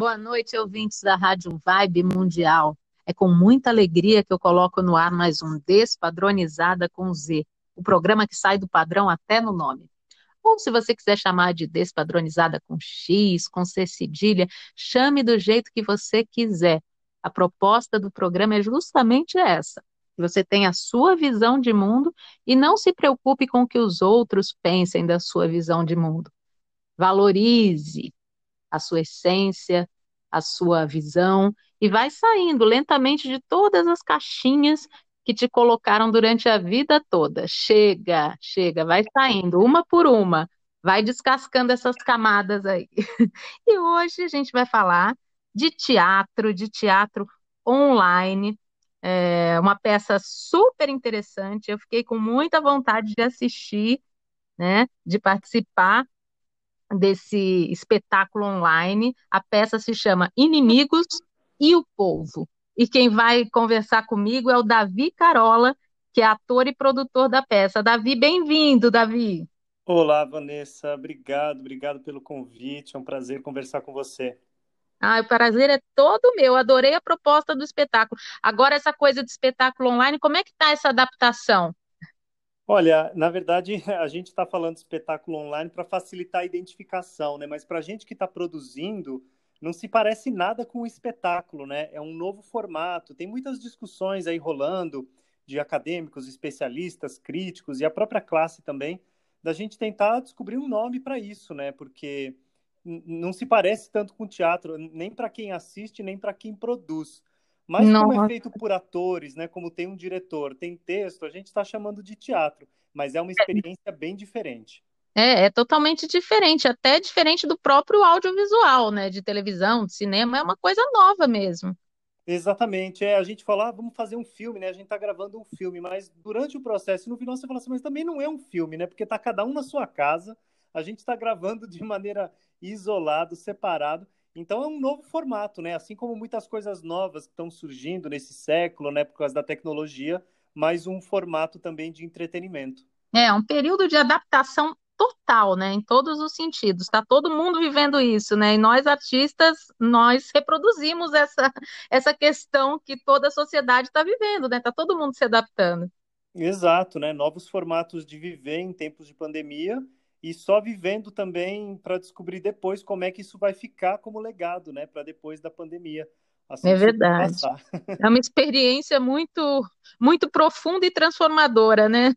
Boa noite, ouvintes da Rádio Vibe Mundial. É com muita alegria que eu coloco no ar mais um Despadronizada com Z, o programa que sai do padrão até no nome. Ou se você quiser chamar de Despadronizada com X, com C cedilha, chame do jeito que você quiser. A proposta do programa é justamente essa: você tenha a sua visão de mundo e não se preocupe com o que os outros pensem da sua visão de mundo. Valorize a sua essência, a sua visão e vai saindo lentamente de todas as caixinhas que te colocaram durante a vida toda. Chega, chega, vai saindo uma por uma, vai descascando essas camadas aí. E hoje a gente vai falar de teatro, de teatro online. É uma peça super interessante. Eu fiquei com muita vontade de assistir, né, de participar desse espetáculo online. A peça se chama Inimigos e o Povo. E quem vai conversar comigo é o Davi Carola, que é ator e produtor da peça. Davi, bem-vindo, Davi. Olá, Vanessa. Obrigado, obrigado pelo convite. É um prazer conversar com você. Ah, o prazer é todo meu. Adorei a proposta do espetáculo. Agora, essa coisa de espetáculo online, como é que está essa adaptação? Olha, na verdade, a gente está falando de espetáculo online para facilitar a identificação, né? Mas para a gente que está produzindo, não se parece nada com o espetáculo, né? É um novo formato. Tem muitas discussões aí rolando de acadêmicos, especialistas, críticos e a própria classe também, da gente tentar descobrir um nome para isso, né? Porque não se parece tanto com teatro, nem para quem assiste, nem para quem produz. Mas Nossa. como é feito por atores, né? Como tem um diretor, tem texto, a gente está chamando de teatro, mas é uma experiência bem diferente. É, é totalmente diferente, até diferente do próprio audiovisual, né? De televisão, de cinema, é uma coisa nova mesmo. Exatamente, é, a gente fala, ah, vamos fazer um filme, né? A gente está gravando um filme, mas durante o processo, no final você fala assim, mas também não é um filme, né? Porque está cada um na sua casa, a gente está gravando de maneira isolado, separado, então é um novo formato, né? Assim como muitas coisas novas que estão surgindo nesse século, né, por causa da tecnologia, mas um formato também de entretenimento. É, um período de adaptação total, né, em todos os sentidos. Está todo mundo vivendo isso, né? E nós artistas, nós reproduzimos essa essa questão que toda a sociedade está vivendo, né? Está todo mundo se adaptando. Exato, né? Novos formatos de viver em tempos de pandemia e só vivendo também para descobrir depois como é que isso vai ficar como legado, né, para depois da pandemia. Assim é verdade. É uma experiência muito, muito profunda e transformadora, né?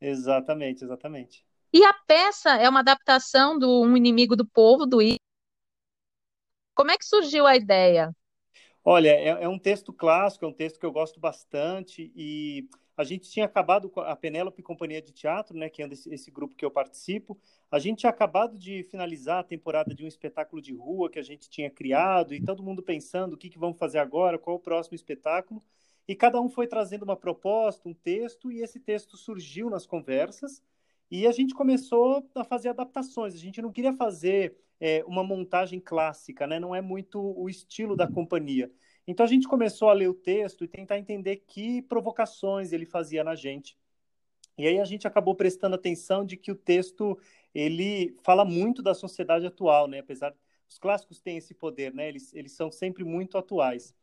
Exatamente, exatamente. E a peça é uma adaptação do Um Inimigo do Povo, do I. Como é que surgiu a ideia? Olha, é, é um texto clássico, é um texto que eu gosto bastante e a gente tinha acabado com a Penélope Companhia de Teatro, né, que é esse, esse, grupo que eu participo. A gente tinha acabado de finalizar a temporada de um espetáculo de rua que a gente tinha criado e todo mundo pensando o que, que vamos fazer agora, qual o próximo espetáculo. E cada um foi trazendo uma proposta, um texto, e esse texto surgiu nas conversas. E a gente começou a fazer adaptações. A gente não queria fazer é, uma montagem clássica, né? não é muito o estilo da companhia. Então a gente começou a ler o texto e tentar entender que provocações ele fazia na gente. E aí a gente acabou prestando atenção de que o texto ele fala muito da sociedade atual, né? Apesar os clássicos têm esse poder, né? Eles, eles são sempre muito atuais.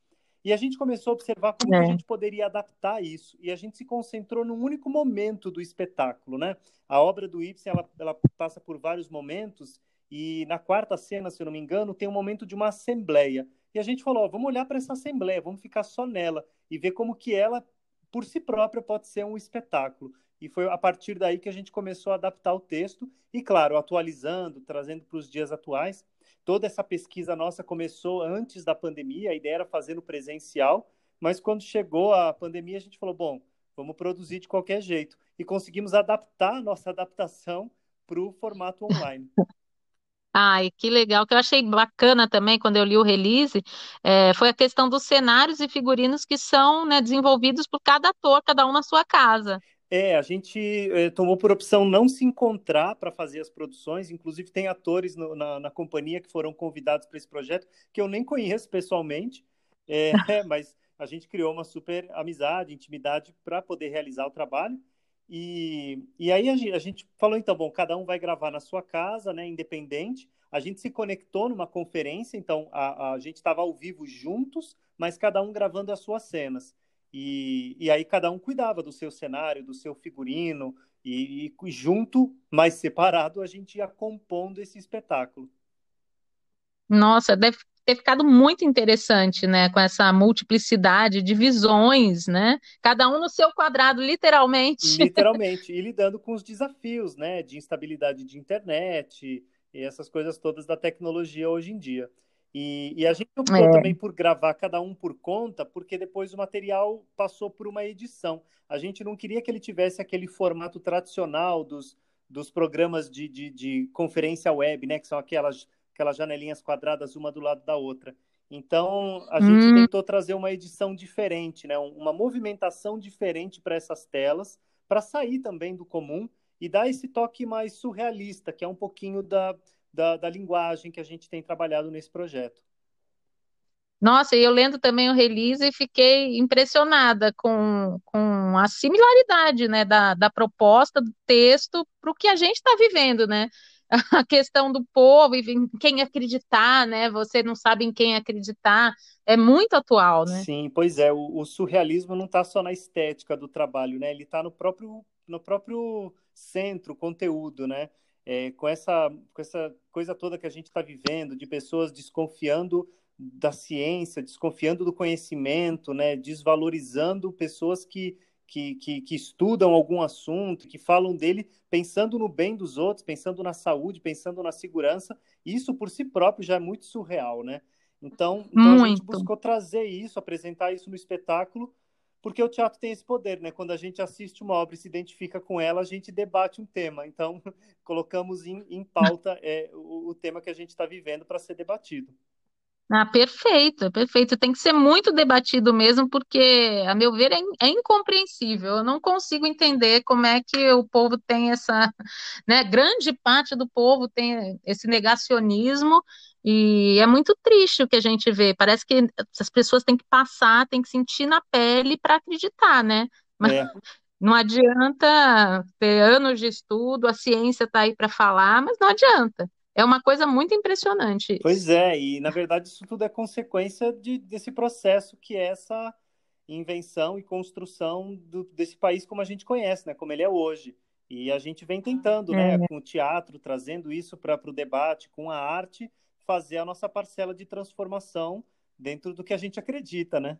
E a gente começou a observar como é. a gente poderia adaptar isso. E a gente se concentrou num único momento do espetáculo, né? A obra do Ibsen, ela, ela passa por vários momentos. E na quarta cena, se eu não me engano, tem um momento de uma assembleia. E a gente falou, ó, vamos olhar para essa assembleia, vamos ficar só nela e ver como que ela, por si própria, pode ser um espetáculo. E foi a partir daí que a gente começou a adaptar o texto e, claro, atualizando, trazendo para os dias atuais. Toda essa pesquisa nossa começou antes da pandemia, a ideia era fazer no presencial, mas quando chegou a pandemia, a gente falou, bom, vamos produzir de qualquer jeito. E conseguimos adaptar a nossa adaptação para o formato online. Ai, que legal. Que eu achei bacana também quando eu li o release é, foi a questão dos cenários e figurinos que são né, desenvolvidos por cada ator, cada um na sua casa. É, a gente é, tomou por opção não se encontrar para fazer as produções. Inclusive, tem atores no, na, na, companhia que foram convidados para esse projeto, que eu nem conheço pessoalmente, é, mas a gente criou uma super amizade, intimidade para poder realizar o trabalho. E, e aí a gente, a gente, falou, então, bom, cada um vai gravar na sua casa, né, independente. a gente se conectou numa conferência, então a, a gente estava ao vivo juntos, mas cada um gravando as suas cenas. E, e aí cada um cuidava do seu cenário, do seu figurino, e, e junto, mas separado, a gente ia compondo esse espetáculo. Nossa, deve ter ficado muito interessante, né, com essa multiplicidade de visões, né? Cada um no seu quadrado, literalmente. Literalmente, e lidando com os desafios, né, de instabilidade de internet, e essas coisas todas da tecnologia hoje em dia. E, e a gente optou é. também por gravar cada um por conta, porque depois o material passou por uma edição. A gente não queria que ele tivesse aquele formato tradicional dos, dos programas de, de, de conferência web, né? Que são aquelas, aquelas janelinhas quadradas uma do lado da outra. Então, a gente hum. tentou trazer uma edição diferente, né? uma movimentação diferente para essas telas, para sair também do comum e dar esse toque mais surrealista, que é um pouquinho da, da, da linguagem que a gente tem trabalhado nesse projeto. Nossa, e eu lendo também o release e fiquei impressionada com, com a similaridade né, da, da proposta do texto para o que a gente está vivendo, né? A questão do povo e quem acreditar, né? Você não sabe em quem acreditar, é muito atual, né? Sim, pois é. O, o surrealismo não está só na estética do trabalho, né? Ele está no próprio, no próprio centro, conteúdo, né? É, com, essa, com essa coisa toda que a gente está vivendo, de pessoas desconfiando da ciência, desconfiando do conhecimento, né? desvalorizando pessoas que, que, que, que, estudam algum assunto, que falam dele pensando no bem dos outros, pensando na saúde, pensando na segurança, isso por si próprio já é muito surreal, né? Então, então a gente buscou trazer isso, apresentar isso no espetáculo, porque o teatro tem esse poder, né? Quando a gente assiste uma obra e se identifica com ela, a gente debate um tema. Então, colocamos em, em pauta é, o, o tema que a gente está vivendo para ser debatido. Ah, perfeito, perfeito. Tem que ser muito debatido mesmo, porque, a meu ver, é, é, incompreensível. Eu não consigo entender como é que o povo tem essa, né? Grande parte do povo tem esse negacionismo e é muito triste o que a gente vê. Parece que as pessoas têm que passar, têm que sentir na pele para acreditar, né? Mas é. não adianta ter anos de estudo, a ciência está aí para falar, mas não adianta. É uma coisa muito impressionante. Pois é, e na verdade isso tudo é consequência de, desse processo que é essa invenção e construção do, desse país como a gente conhece, né? Como ele é hoje. E a gente vem tentando, né, é. né, com o teatro, trazendo isso para o debate, com a arte, fazer a nossa parcela de transformação dentro do que a gente acredita, né?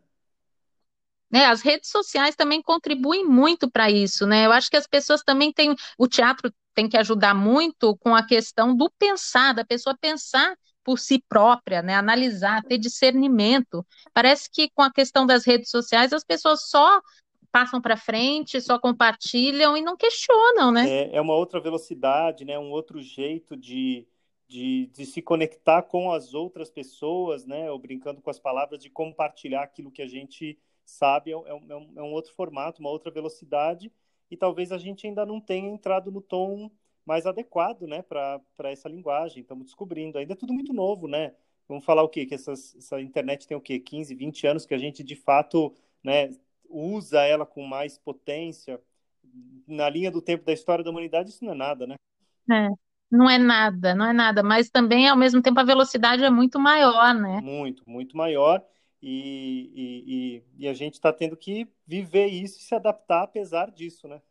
Né, as redes sociais também contribuem muito para isso, né? Eu acho que as pessoas também têm. O teatro tem que ajudar muito com a questão do pensar, da pessoa pensar por si própria, né? Analisar, ter discernimento. Parece que com a questão das redes sociais as pessoas só passam para frente, só compartilham e não questionam, né? É, é uma outra velocidade, né? Um outro jeito de de, de se conectar com as outras pessoas, né? Ou brincando com as palavras, de compartilhar aquilo que a gente sabe, é, é, um, é um outro formato, uma outra velocidade, e talvez a gente ainda não tenha entrado no tom mais adequado, né, para essa linguagem. Estamos descobrindo. Ainda é tudo muito novo, né? Vamos falar o quê? Que essas, essa internet tem o quê? 15, 20 anos que a gente, de fato, né, usa ela com mais potência. Na linha do tempo da história da humanidade, isso não é nada, né? É não é nada, não é nada, mas também ao mesmo tempo a velocidade é muito maior, né? Muito, muito maior. E, e, e, e a gente está tendo que viver isso e se adaptar apesar disso, né?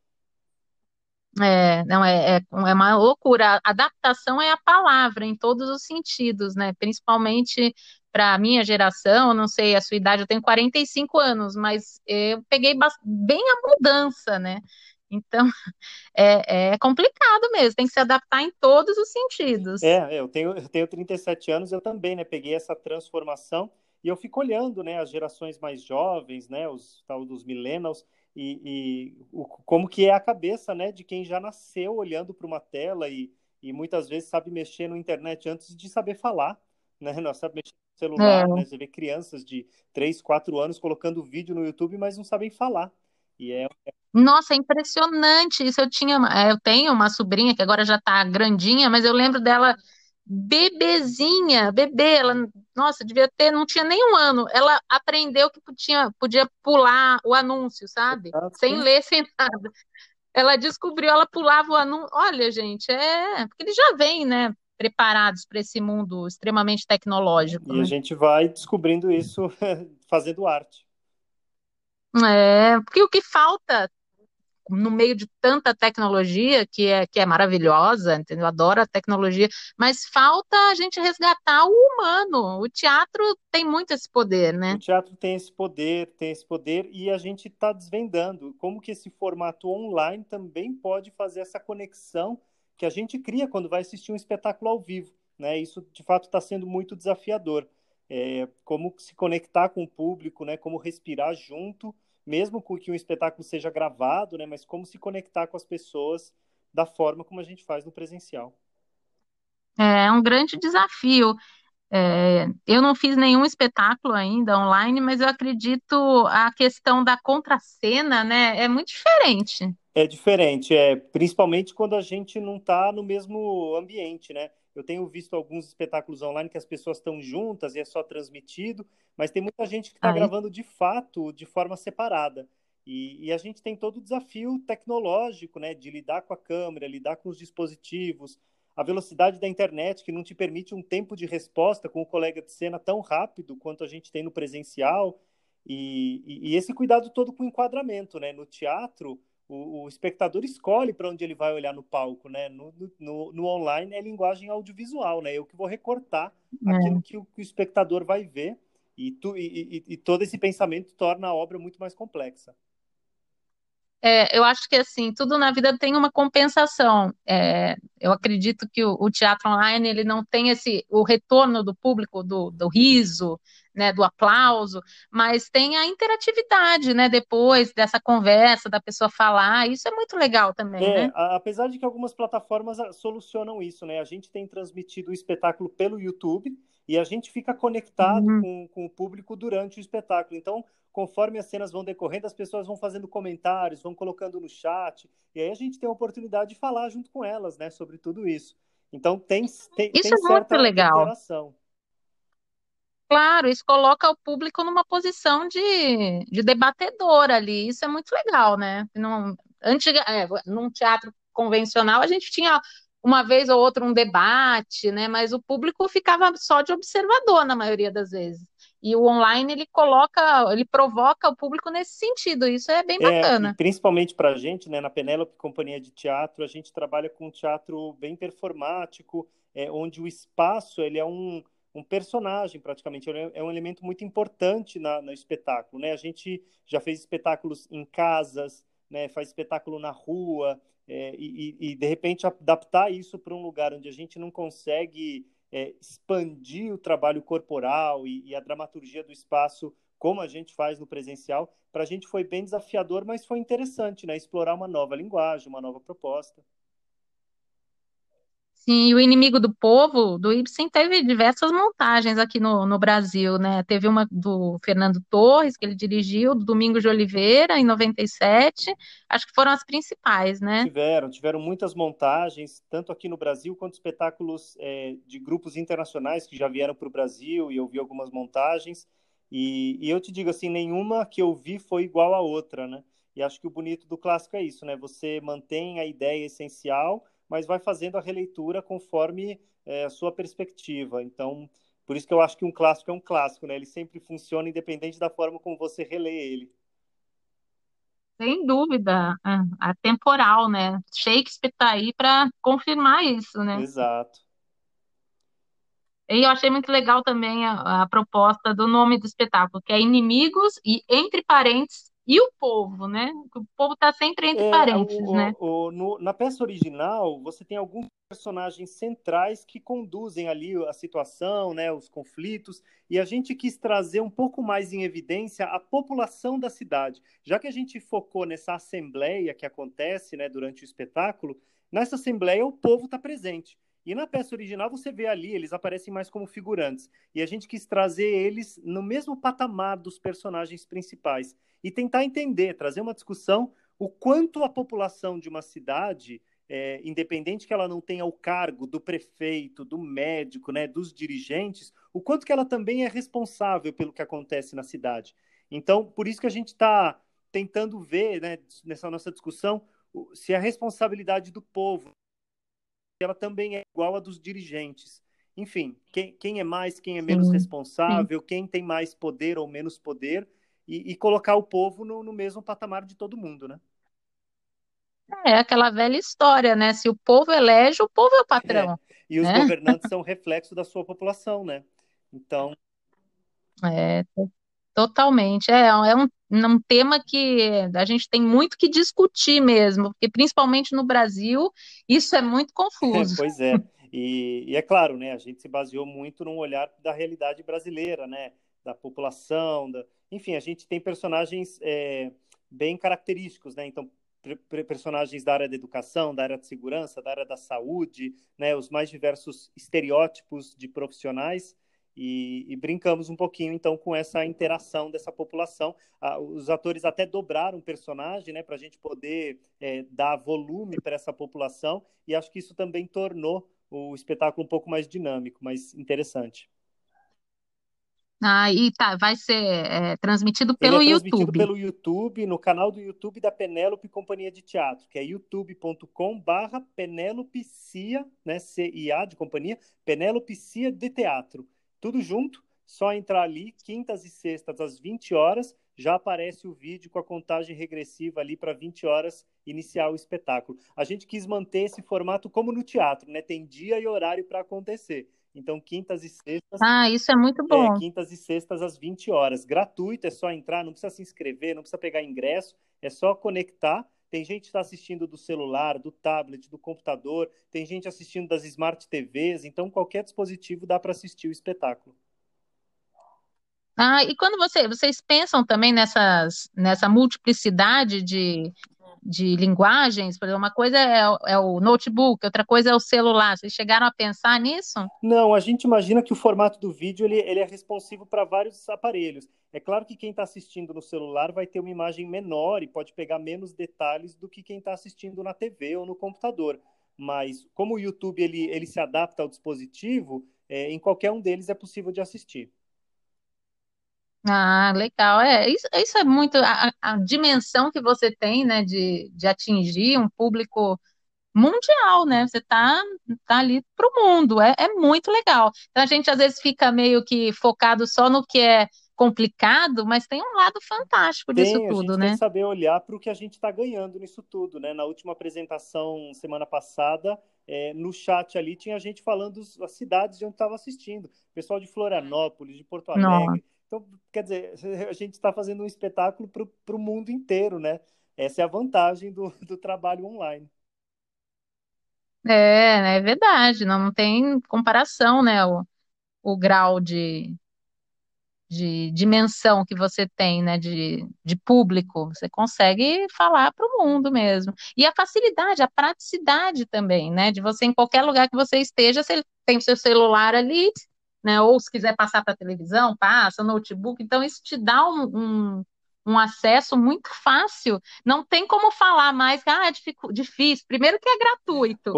É, não, é, é, é uma loucura. Adaptação é a palavra em todos os sentidos, né? Principalmente para a minha geração, não sei a sua idade, eu tenho 45 anos, mas eu peguei bem a mudança, né? Então, é, é, complicado mesmo, tem que se adaptar em todos os sentidos. É, eu tenho, eu tenho 37 anos, eu também, né, peguei essa transformação e eu fico olhando, né, as gerações mais jovens, né, os tal dos millennials, e, e o, como que é a cabeça, né, de quem já nasceu olhando para uma tela e, e muitas vezes sabe mexer no internet antes de saber falar, né, não sabe mexer no celular, é. né, você vê crianças de 3, 4 anos colocando vídeo no YouTube, mas não sabem falar. E é, nossa, é impressionante isso. Eu tinha, é, eu tenho uma sobrinha que agora já tá grandinha, mas eu lembro dela bebezinha, bebê, ela, nossa, devia ter, não tinha nem um ano. Ela aprendeu que podia, podia pular o anúncio, sabe? Sem ler, sem nada. Ela descobriu, ela pulava o anúncio. Olha, gente, é, porque ele já vem, né? preparados para esse mundo extremamente tecnológico. E né? a gente vai descobrindo isso fazendo arte. É, porque o que falta no meio de tanta tecnologia que é, que é maravilhosa, entendeu? Adoro a tecnologia, mas falta a gente resgatar o humano. O teatro tem muito esse poder, né? O teatro tem esse poder, tem esse poder, e a gente está desvendando como que esse formato online também pode fazer essa conexão que a gente cria quando vai assistir um espetáculo ao vivo. Né? Isso, de fato, está sendo muito desafiador. É, como se conectar com o público, né? como respirar junto mesmo que um espetáculo seja gravado, né, mas como se conectar com as pessoas da forma como a gente faz no presencial. É um grande desafio. É, eu não fiz nenhum espetáculo ainda online, mas eu acredito a questão da contracena, né, é muito diferente. É diferente, é principalmente quando a gente não está no mesmo ambiente, né? Eu tenho visto alguns espetáculos online que as pessoas estão juntas e é só transmitido, mas tem muita gente que está gravando de fato de forma separada. E, e, a gente tem todo o desafio tecnológico, né, de lidar com a câmera, lidar com os dispositivos, a velocidade da internet que não te permite um tempo de resposta com o colega de cena tão rápido quanto a gente tem no presencial. E, e, e esse cuidado todo com o enquadramento, né? No teatro, o, o espectador escolhe para onde ele vai olhar no palco, né? No, no, no, online é linguagem audiovisual, né? Eu que vou recortar é. aquilo que o, que o, espectador vai ver e, tu, e, e, e todo esse pensamento torna a obra muito mais complexa. É, eu acho que assim tudo na vida tem uma compensação. É, eu acredito que o, o, teatro online ele não tem esse o retorno do público do, do riso, né, do aplauso, mas tem a interatividade, né, depois dessa conversa, da pessoa falar, isso é muito legal também, é, né? Apesar de que algumas plataformas ah, solucionam isso, né, a gente tem transmitido o espetáculo pelo YouTube e a gente fica conectado uhum. com, com o público durante o espetáculo, então conforme as cenas vão decorrendo, as pessoas vão fazendo comentários, vão colocando no chat, e aí a gente tem a oportunidade de falar junto com elas, né, sobre tudo isso. Então tem, tem, isso tem é muito legal. interação. Claro, isso coloca o público numa posição de, de debatedor ali. Isso é muito legal, né? Num, antiga, é, num teatro convencional, a gente tinha uma vez ou outra um debate, né? Mas o público ficava só de observador na maioria das vezes. E o online ele coloca, ele provoca o público nesse sentido. Isso é bem é, bacana. É, principalmente para a gente, né? Na Penélope Companhia de Teatro, a gente trabalha com um teatro bem performático, é, onde o espaço ele é um um personagem praticamente, é, é um elemento muito importante na, no espetáculo, né? A gente já fez espetáculos em casas, né? Faz espetáculo na rua é, e, e, de repente adaptar isso para um lugar onde a gente não consegue é, expandir o trabalho corporal e, e a dramaturgia do espaço como a gente faz no presencial, para a gente foi bem desafiador, mas foi interessante, né? Explorar uma nova linguagem, uma nova proposta. Sim, o Inimigo do Povo, do Ibsen, teve diversas montagens aqui no, no Brasil, né? Teve uma do Fernando Torres, que ele dirigiu, do Domingos de Oliveira, em 97. Acho que foram as principais, né? Tiveram, tiveram muitas montagens, tanto aqui no Brasil quanto espetáculos é, de grupos internacionais que já vieram para o Brasil e eu vi algumas montagens. E, e eu te digo assim, nenhuma que eu vi foi igual a outra, né? E acho que o bonito do clássico é isso, né? Você mantém a ideia essencial mas vai fazendo a releitura conforme é, a sua perspectiva. Então, por isso que eu acho que um clássico é um clássico, né? Ele sempre funciona independente da forma como você relê ele. Sem dúvida, é temporal, né? Shakespeare está aí para confirmar isso, né? Exato. E eu achei muito legal também a, a, proposta do nome do espetáculo, que é Inimigos e entre parênteses e o povo, né? O povo está sempre entre é, parênteses, o, né? O, no, na peça original, você tem alguns personagens centrais que conduzem ali a situação, né, os conflitos, e a gente quis trazer um pouco mais em evidência a população da cidade. Já que a gente focou nessa assembleia que acontece né, durante o espetáculo, nessa assembleia o povo está presente. E na peça original você vê ali, eles aparecem mais como figurantes. E a gente quis trazer eles no mesmo patamar dos personagens principais e tentar entender, trazer uma discussão o quanto a população de uma cidade, é, independente que ela não tenha o cargo do prefeito, do médico, né, dos dirigentes, o quanto que ela também é responsável pelo que acontece na cidade. Então, por isso que a gente está tentando ver, né, nessa nossa discussão, se a responsabilidade do povo ela também é igual a dos dirigentes. Enfim, quem, quem é mais, quem é menos sim, responsável, sim. quem tem mais poder ou menos poder, e, e colocar o povo no, no mesmo patamar de todo mundo, né? É aquela velha história, né? Se o povo elege, o povo é o patrão. É. E os né? governantes são reflexo da sua população, né? Então. É, totalmente. É, é um, um tema que a gente tem muito que discutir mesmo, porque principalmente no Brasil, isso é muito confuso. pois é. E, e, é claro, né? A gente se baseou muito num olhar da realidade brasileira, né? Da população, da... enfim, a gente tem personagens é, bem característicos, né? Então, personagens da área da educação, da área de segurança, da área da saúde, né, os mais diversos estereótipos de profissionais e, e brincamos um pouquinho então com essa interação dessa população. Ah, os atores até dobraram o personagem, né, para a gente poder é, dar volume para essa população e acho que isso também tornou o espetáculo um pouco mais dinâmico, mais interessante. Ah, e tá, vai ser é, transmitido pelo Ele é transmitido YouTube. pelo YouTube, no canal do YouTube da Penélope Companhia de Teatro, que é youtube.com barra Penélope Cia, né, C-I-A de companhia, Penélope Cia de Teatro. Tudo junto, só entrar ali, quintas e sextas às 20 horas, já aparece o vídeo com a contagem regressiva ali para 20 horas iniciar o espetáculo. A gente quis manter esse formato como no teatro, né? Tem dia e horário para acontecer. Então, quintas e sextas. Ah, isso é muito bom. É, quintas e sextas às 20 horas. Gratuito, é só entrar, não precisa se inscrever, não precisa pegar ingresso, é só conectar. Tem gente que está assistindo do celular, do tablet, do computador, tem gente assistindo das smart TVs, então qualquer dispositivo dá para assistir o espetáculo. Ah, e quando você, vocês pensam também nessas, nessa multiplicidade de, de linguagens, por exemplo, uma coisa é, é, o notebook, outra coisa é o celular. Vocês chegaram a pensar nisso? Não, a gente imagina que o formato do vídeo ele, ele é responsivo para vários aparelhos. É claro que quem está assistindo no celular vai ter uma imagem menor e pode pegar menos detalhes do que quem está assistindo na TV ou no computador. Mas como o YouTube ele, ele se adapta ao dispositivo, é, em qualquer um deles é possível de assistir. Ah, legal. É, isso, isso é muito a, a dimensão que você tem, né, de, de atingir um público mundial, né? Você tá, tá ali para o mundo, é, é muito legal. Então a gente às vezes fica meio que focado só no que é complicado, mas tem um lado fantástico disso tem, tudo, a gente né? Tem que saber olhar para o que a gente está ganhando nisso tudo, né? Na última apresentação semana passada, é, no chat ali tinha gente falando as cidades de onde estava assistindo, pessoal de Florianópolis, de Porto Alegre. Então, quer dizer, a gente está fazendo um espetáculo para o mundo inteiro, né? Essa é a vantagem do, do trabalho online. É, é verdade, não, não tem comparação, né? O, o grau de, de dimensão que você tem, né? De, de público, você consegue falar para o mundo mesmo. E a facilidade, a praticidade também, né? De você, em qualquer lugar que você esteja, você tem o seu celular ali, né? Ou se quiser passar para a televisão, passa, notebook. Então, isso te dá um, um, um, acesso muito fácil. Não tem como falar mais que ah, é difícil. Primeiro que é gratuito.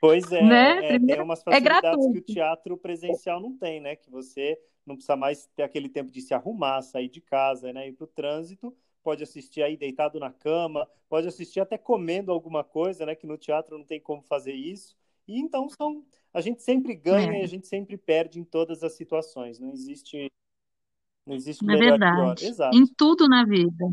Pois é, né? é tem umas é facilidades é que o teatro presencial não tem, né? Que você não precisa mais ter aquele tempo de se arrumar, sair de casa, né? Ir para o trânsito, pode assistir aí deitado na cama, pode assistir até comendo alguma coisa, né? Que no teatro não tem como fazer isso. E então são a gente sempre ganha é. e a gente sempre perde em todas as situações. Não existe não existe é melhor verdade. pior. Exato. Em tudo na vida.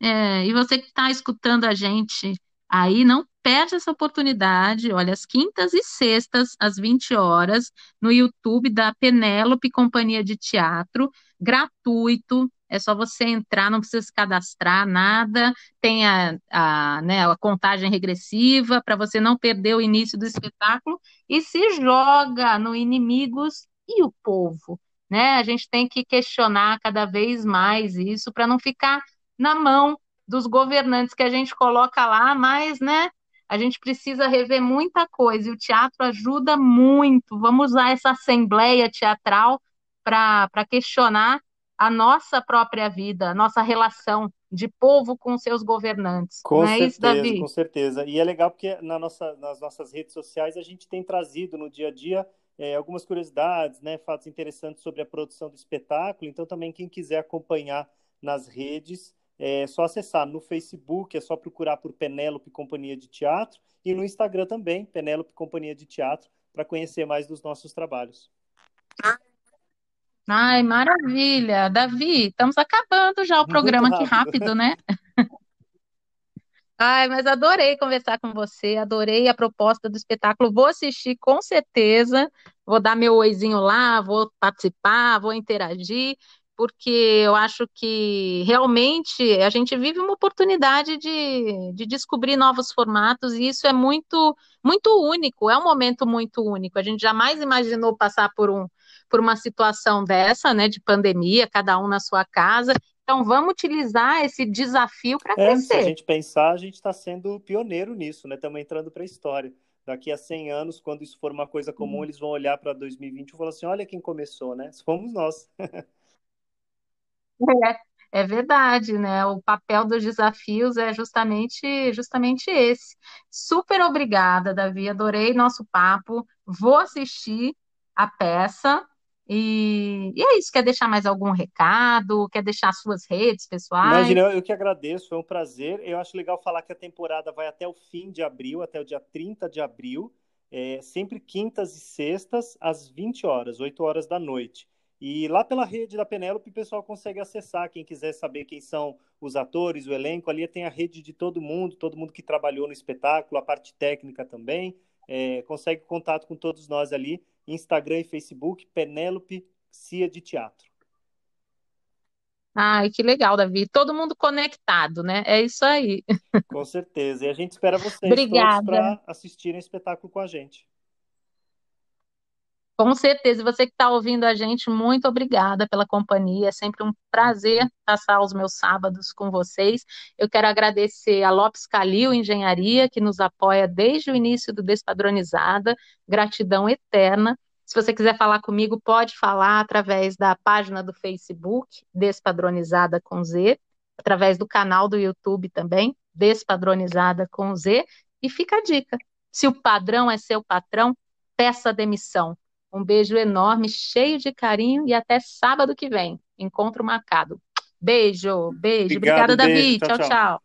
É, e você que está escutando a gente aí, não perde essa oportunidade. Olha, às quintas e sextas, às 20 horas, no YouTube da Penélope Companhia de Teatro, gratuito. É só você entrar, não precisa se cadastrar, nada. Tem a, a, né, a contagem regressiva para você não perder o início do espetáculo e se joga no Inimigos e o Povo. Né? A gente tem que questionar cada vez mais isso para não ficar na mão dos governantes que a gente coloca lá, mas né, a gente precisa rever muita coisa e o teatro ajuda muito. Vamos usar essa assembleia teatral para questionar a nossa própria vida, a nossa relação de povo com seus governantes. Com Não certeza, é isso, Davi? com certeza. E é legal porque na nossa, nas nossas redes sociais a gente tem trazido no dia a dia é, algumas curiosidades, né, fatos interessantes sobre a produção do espetáculo. Então também quem quiser acompanhar nas redes é só acessar no Facebook, é só procurar por Penélope Companhia de Teatro e no Instagram também, Penélope Companhia de Teatro, para conhecer mais dos nossos trabalhos. Ai, maravilha. Davi, estamos acabando já o programa rápido. rápido, né? Ai, mas adorei conversar com você, adorei a proposta do espetáculo. Vou assistir com certeza, vou dar meu oizinho lá, vou participar, vou interagir, porque eu acho que realmente a gente vive uma oportunidade de, de descobrir novos formatos e isso é muito, muito único, é um momento muito único. A gente jamais imaginou passar por um, por uma situação dessa, né, de pandemia, cada um na sua casa. Então, vamos utilizar esse desafio para É, se a crescer. gente pensar, a gente está sendo pioneiro nisso, né? Estamos entrando para a história. Daqui a 100 anos, quando isso for uma coisa comum, eles vão olhar para 2020 e falar assim: olha quem começou, né? Fomos nós. É, é verdade, né? O papel dos desafios é justamente, justamente esse. Super obrigada, Davi. Adorei nosso papo. Vou assistir a peça. E, e é isso. Quer deixar mais algum recado? Quer deixar suas redes Imagina, pessoais? eu eu que agradeço, foi um prazer. Eu acho legal falar que a temporada vai até o fim de abril, até o dia 30 de abril, é, sempre quintas e sextas, às 20 horas, 8 horas da noite. E lá pela rede da Penélope, o pessoal consegue acessar. Quem quiser saber quem são os atores, o elenco, ali tem a rede de todo mundo, todo mundo que trabalhou no espetáculo, a parte técnica também. É, consegue contato com todos nós ali, Instagram e Facebook, Penélope Cia de Teatro. Ai, que legal, Davi. Todo mundo conectado, né? É isso aí. Com certeza. E a gente espera vocês todos Obrigada. para assistirem o espetáculo com a gente. Com certeza, e você que está ouvindo a gente, muito obrigada pela companhia. É sempre um prazer passar os meus sábados com vocês. Eu quero agradecer a Lopes Calil Engenharia, que nos apoia desde o início do Despadronizada. Gratidão eterna. Se você quiser falar comigo, pode falar através da página do Facebook, Despadronizada com Z, através do canal do YouTube também, Despadronizada com Z. E fica a dica: se o padrão é seu patrão, peça demissão. Um beijo enorme, cheio de carinho e até sábado que vem. Encontro marcado. Beijo, beijo. Obrigado, Obrigada, beijo. Davi. Tchau, Tchau, tchau. tchau.